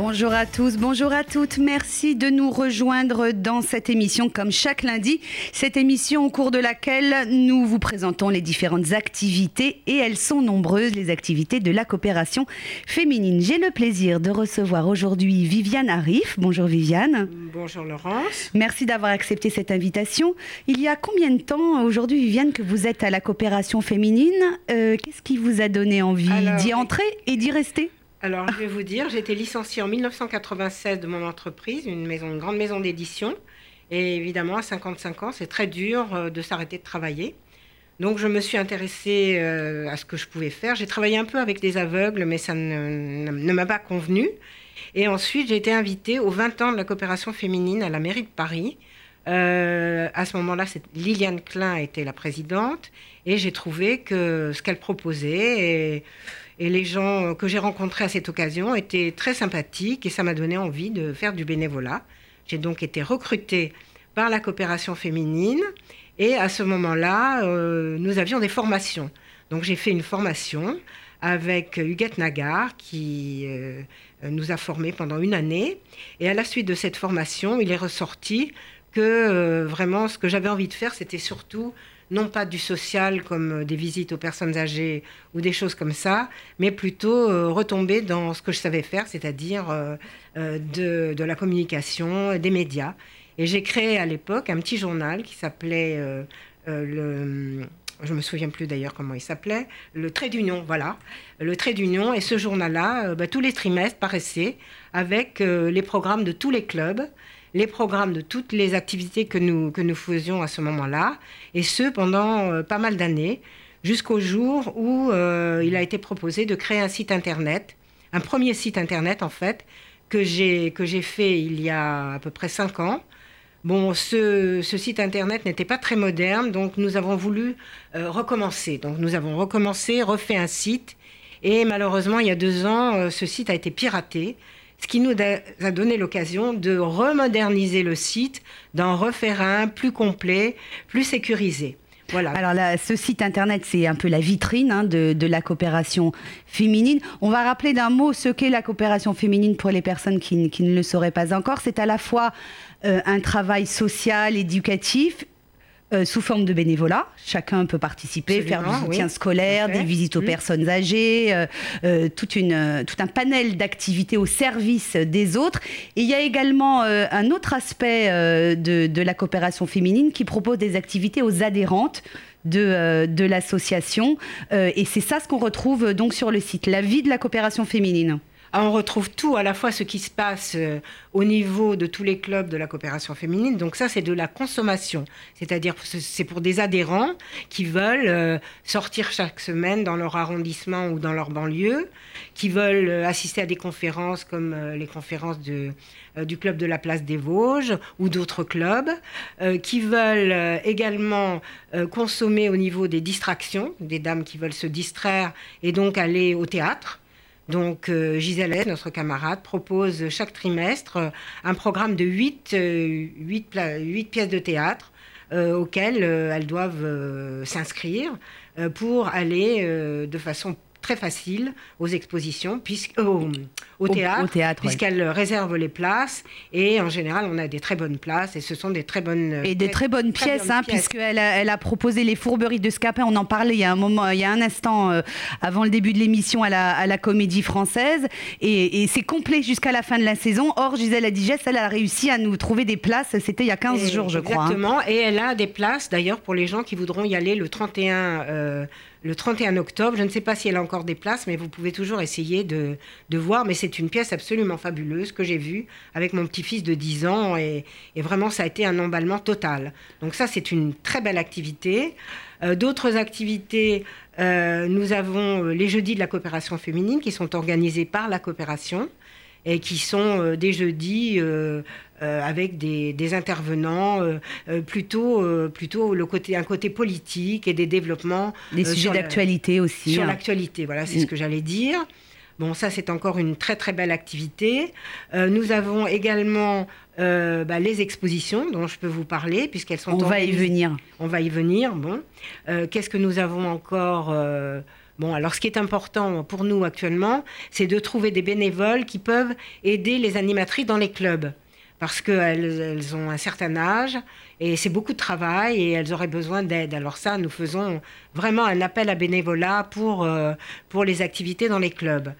Bonjour à tous, bonjour à toutes. Merci de nous rejoindre dans cette émission comme chaque lundi. Cette émission au cours de laquelle nous vous présentons les différentes activités et elles sont nombreuses, les activités de la coopération féminine. J'ai le plaisir de recevoir aujourd'hui Viviane Arif. Bonjour Viviane. Bonjour Laurence. Merci d'avoir accepté cette invitation. Il y a combien de temps aujourd'hui Viviane que vous êtes à la coopération féminine? Euh, Qu'est-ce qui vous a donné envie d'y entrer et d'y rester? Alors, je vais vous dire, j'ai été licenciée en 1996 de mon entreprise, une, grande maison d'édition. Et évidemment, à 55 ans, c'est très dur euh, de s'arrêter de travailler. Donc, je me suis intéressée euh, à ce que je pouvais faire. J'ai travaillé un peu avec des aveugles, mais ça ne, m'a pas convenu. Et ensuite, j'ai été invitée aux 20 ans de la coopération féminine à la mairie de Paris. Euh, à ce moment-là, Liliane Klein était la présidente. Et j'ai trouvé que ce qu'elle proposait... Et, les gens que j'ai rencontrés à cette occasion étaient très sympathiques et ça m'a donné envie de faire du bénévolat. J'ai donc été recrutée par la coopération féminine et à ce moment-là, euh, nous avions des formations. Donc j'ai fait une formation avec Huguette Nagar qui euh, nous a formés pendant une année. Et à la suite de cette formation, il est ressorti que euh, vraiment ce que j'avais envie de faire, c'était surtout non pas du social comme euh, des visites aux personnes âgées ou des choses comme ça, mais plutôt euh, retomber dans ce que je savais faire, c'est-à-dire euh, de, la communication, des médias. Et j'ai créé à l'époque un petit journal qui s'appelait le je me souviens plus d'ailleurs comment il s'appelait, le Trait d'Union, voilà, le Trait d'Union. Et ce journal-là, bah, tous les trimestres, paraissait avec les programmes de tous les clubs les programmes de toutes les activités que nous, que nous faisions à ce moment-là, et ce pendant euh, pas mal d'années, jusqu'au jour où euh, il a été proposé de créer un site internet, un premier site internet en fait, que j'ai, fait il y a à peu près cinq ans. Bon, ce, ce site internet n'était pas très moderne, donc nous avons voulu euh, recommencer. Donc nous avons recommencé, refait un site, et malheureusement, il y a deux ans, ce site a été piraté ce qui nous a donné l'occasion de remoderniser le site, d'en refaire un plus complet, plus sécurisé. Voilà. Alors là, ce site internet, c'est un peu la vitrine hein, de, la coopération féminine. On va rappeler d'un mot ce qu'est la coopération féminine pour les personnes qui, ne le sauraient pas encore. C'est à la fois euh, un travail social, éducatif, euh, sous forme de bénévolat. Chacun peut participer, faire du soutien scolaire, des visites aux personnes âgées, euh, euh, toute une, tout un panel d'activités au service des autres. Et il y a également un autre aspect de, de, la coopération féminine qui propose des activités aux adhérentes. De, de l'association et c'est ça ce qu'on retrouve donc sur le site La vie de la coopération féminine. Ah, on retrouve tout, à la fois ce qui se passe euh, au niveau de tous les clubs de la coopération féminine. Donc ça, c'est de la consommation. C'est-à-dire, c'est pour des adhérents qui veulent euh, sortir chaque semaine dans leur arrondissement ou dans leur banlieue, qui veulent euh, assister à des conférences comme les conférences du club de la place des Vosges ou d'autres clubs, qui veulent également consommer au niveau des distractions, des dames qui veulent se distraire et donc aller au théâtre. Donc euh, Gisèle, notre camarade, propose chaque trimestre euh, un programme de 8, euh, pièces de théâtre auxquelles elles doivent s'inscrire pour aller de façon très facile aux expositions, puisque, au, théâtre, puisqu'elle réserve les places. Et en général, on a des très bonnes places et ce sont des très bonnes et des très bonnes pièces, hein, puisqu'elle a, elle a proposé les fourberies de Scapin. On en parlait il y a un moment, il y a un instant euh, avant le début de l'émission à la, à la Comédie Française, et, c'est complet jusqu'à la fin de la saison. Or, Gisèle Adigès, elle a réussi à nous trouver des places. C'était il y a 15 jours, je crois. Hein. Exactement. Et elle a des places d'ailleurs pour les gens qui voudront y aller le 31 le 31 octobre. Je ne sais pas si elle a encore des places, mais vous pouvez toujours essayer de, voir. Mais c'est une pièce absolument fabuleuse que j'ai vue avec mon petit-fils de 10 ans et, vraiment ça a été un emballement total. Donc ça, c'est une très belle activité. Euh, d'autres activités, euh, nous avons euh, les jeudis de la coopération féminine qui sont organisés par la coopération et qui sont des jeudis euh, avec des, intervenants euh, euh, plutôt, plutôt le côté, un côté politique et des développements. Des sujets d'actualité aussi. Sur hein. l'actualité, voilà, c'est ce mm. que j'allais dire. Bon, ça, c'est encore une très très belle activité. nous avons également bah, les expositions dont je peux vous parler, puisqu'elles sont. On va y venir. On va y venir. Bon, qu'est-ce que nous avons encore Bon, alors ce qui est important pour nous actuellement, c'est de trouver des bénévoles qui peuvent aider les animatrices dans les clubs. Parce qu'elles elles ont un certain âge et c'est beaucoup de travail et elles auraient besoin d'aide. Alors ça, nous faisons vraiment un appel à bénévolat pour, euh, pour les activités dans les clubs.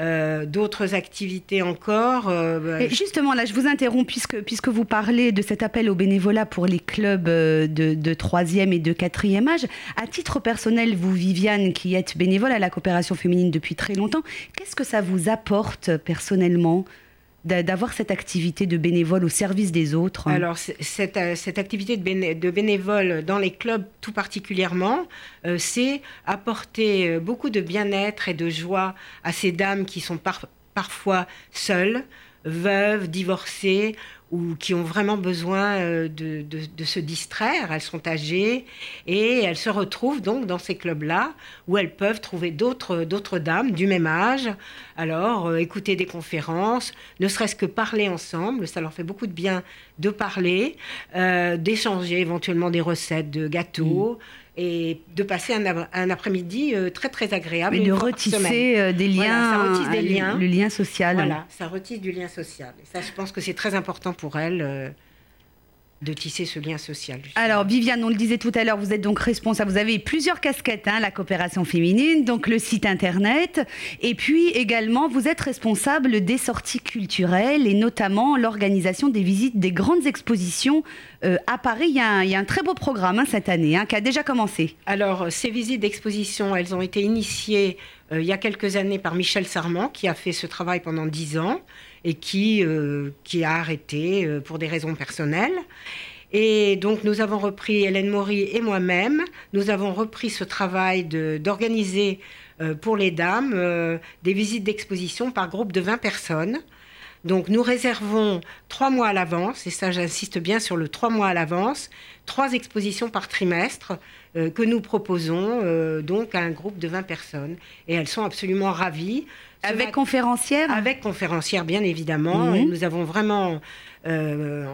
Euh, d'autres activités encore. Euh, bah, justement, là, je vous interromps puisque, puisque vous parlez de cet appel au bénévolat pour les clubs euh, de, de 3e et de 4e âge. À titre personnel, vous, Viviane, qui êtes bénévole à la coopération féminine depuis très longtemps, qu'est-ce que ça vous apporte personnellement? D'avoir cette activité de bénévole au service des autres. Alors, cette, euh, cette activité de, bénévole dans les clubs tout particulièrement, euh, c'est apporter euh, beaucoup de bien-être et de joie à ces dames qui sont parfois seules, veuves, divorcées ou qui ont vraiment besoin euh, de, se distraire. Elles sont âgées et elles se retrouvent donc dans ces clubs-là où elles peuvent trouver d'autres, dames du même âge. Alors, euh, écouter des conférences, ne serait-ce que parler ensemble, ça leur fait beaucoup de bien de parler, euh, d'échanger éventuellement des recettes de gâteaux. Mmh et de passer un, après-midi euh, très très agréable. Et de retisser euh, des liens, ça des liens. Le, lien social. Voilà, ça retisse du lien social. Et ça, je pense que c'est très important pour elle. Euh, de tisser ce lien social. Alors, Viviane, on le disait tout à l'heure, vous êtes donc responsable, vous avez plusieurs casquettes, hein, la coopération féminine, donc le site internet, et puis également, vous êtes responsable des sorties culturelles et notamment l'organisation des visites des grandes expositions euh, à Paris. Il y, a un, très beau programme hein, cette année hein, qui a déjà commencé. Alors, ces visites d'exposition, elles ont été initiées euh, il y a quelques années par Michel Sarment, qui a fait ce travail pendant dix ans et qui, euh, qui a arrêté euh, pour des raisons personnelles. Et donc nous avons repris, Hélène Maury et moi-même, nous avons repris ce travail d'organiser pour les dames des visites d'exposition par groupe de 20 personnes. Donc nous réservons trois mois à l'avance, et ça j'insiste bien sur le trois mois à l'avance, trois expositions par trimestre euh, que nous proposons euh, donc à un groupe de 20 personnes. Et elles sont absolument ravies. Avec conférencière? Avec conférencière, bien évidemment. Mhm. Nous avons vraiment euh,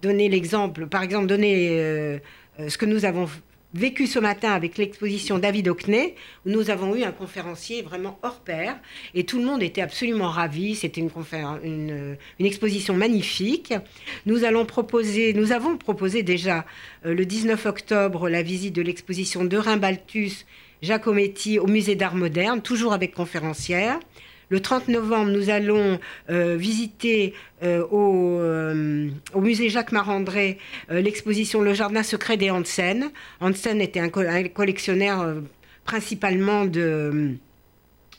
donné l'exemple, par exemple, donné ce que nous avons vécu ce matin avec l'exposition David Hockney, où nous avons eu un conférencier vraiment hors pair, et tout le monde était absolument ravi. C'était une, une, exposition magnifique. Nous allons proposer, nous avons proposé déjà euh, le 19 octobre la visite de l'exposition de Rimbaltus Giacometti au musée d'art moderne, toujours avec conférencière. Le 30 novembre, nous allons euh, visiter euh, euh, au, musée Jacques Marandré l'exposition Le Jardin secret des Hansen. Hansen était un, collectionneur principalement de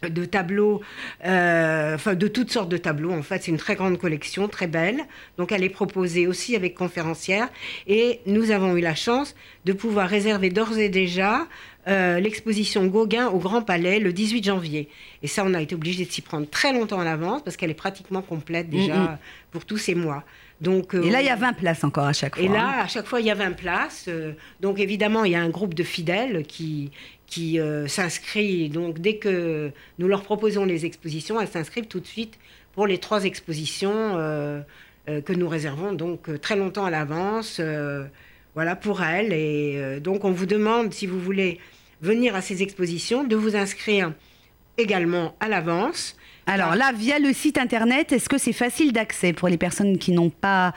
de tableaux, enfin de toutes sortes de tableaux. En fait, c'est une très grande collection, très belle. Donc, elle est proposée aussi avec conférencière. Et nous avons eu la chance de pouvoir réserver d'ores et déjà euh, l'exposition Gauguin au Grand Palais le 18 janvier. Et ça, on a été obligé de s'y prendre très longtemps à l'avance parce qu'elle est pratiquement complète déjà mm, pour tous ces mois. Donc, euh, et là, il y a 20 places encore à chaque fois. Et là, hein. à chaque fois, il y a 20 places. Euh, donc, évidemment, il y a un groupe de fidèles qui, qui s'inscrit. Donc, dès que nous leur proposons les expositions, elles s'inscrivent tout de suite pour les trois expositions que nous réservons donc très longtemps à l'avance. voilà pour elles. Et donc, on vous demande, si vous voulez venir à ces expositions, de vous inscrire également à l'avance. Alors là, via le site internet, est-ce que c'est facile d'accès pour les personnes qui n'ont pas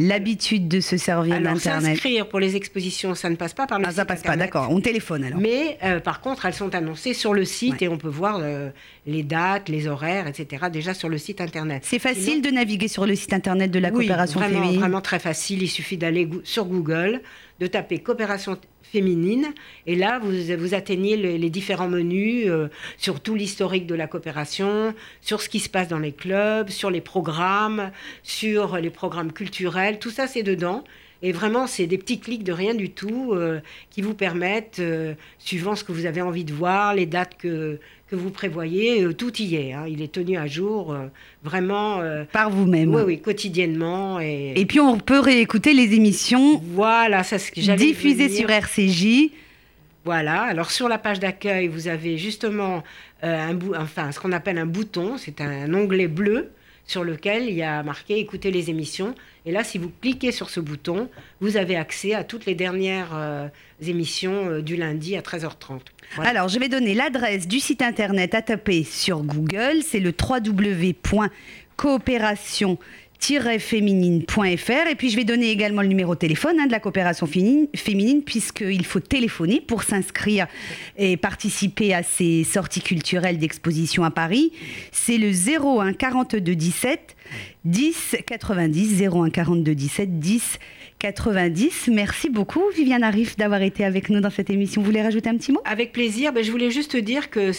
l'habitude de se servir d'Internet S'inscrire pour les expositions, ça ne passe pas par le ah, ça passe pas, d'accord. On téléphone alors. Mais euh, par contre, elles sont annoncées sur le site et on peut voir euh, les dates, les horaires, etc. déjà sur le site Internet. C'est facile de naviguer sur le site Internet de la coopération vraiment, féminine vraiment très facile. Il suffit d'aller sur Google, de taper coopération féminine. Et là, vous, vous atteignez les, différents menus euh, sur tout l'historique de la coopération, sur ce qui se passe dans les clubs, sur les programmes, sur les programmes culturels. Tout ça, c'est dedans. Et vraiment, c'est des petits clics de rien du tout euh, qui vous permettent, euh, suivant ce que vous avez envie de voir, les dates que, que vous prévoyez, euh, tout y est. Hein. Il est tenu à jour euh, vraiment. Euh, Par vous-même. Oui, oui, quotidiennement. Et... et puis on peut réécouter les émissions. Voilà, ça ce que j'allais Diffusées sur RCJ. Voilà, alors sur la page d'accueil, vous avez justement un enfin, ce qu'on appelle un bouton, c'est un onglet bleu sur lequel il y a marqué écouter les émissions. Et là, si vous cliquez sur ce bouton, vous avez accès à toutes les dernières euh, émissions euh, du lundi à 13h30. Alors, je vais donner l'adresse du site internet à taper sur Google. C'est le www.coopération féminine.fr et puis je vais donner également le numéro de téléphone hein, de la coopération féminine, féminine puisqu'il faut téléphoner pour s'inscrire et participer à ces sorties culturelles d'exposition à Paris. C'est le 01 42 17 10 90 01 42 17 10 90. Merci beaucoup, Viviane Arif, d'avoir été avec nous dans cette émission. Vous voulez rajouter un petit mot? Avec plaisir. Ben, je voulais juste dire que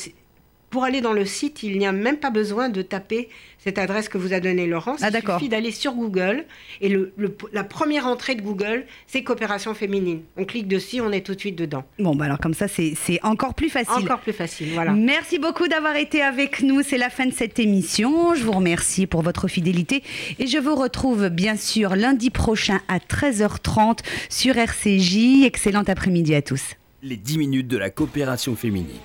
pour aller dans le site, il n'y a même pas besoin de taper cette adresse que vous a donnée Laurence. Ah, il suffit d'aller sur Google et le, la première entrée de Google, c'est coopération féminine. On clique dessus, on est tout de suite dedans. Bon, bah alors comme ça, c'est encore plus facile. Encore plus facile, voilà. Merci beaucoup d'avoir été avec nous. C'est la fin de cette émission. Je vous remercie pour votre fidélité et je vous retrouve bien sûr lundi prochain à 13h30 sur RCJ. Excellent après-midi à tous. Les 10 minutes de la coopération féminine.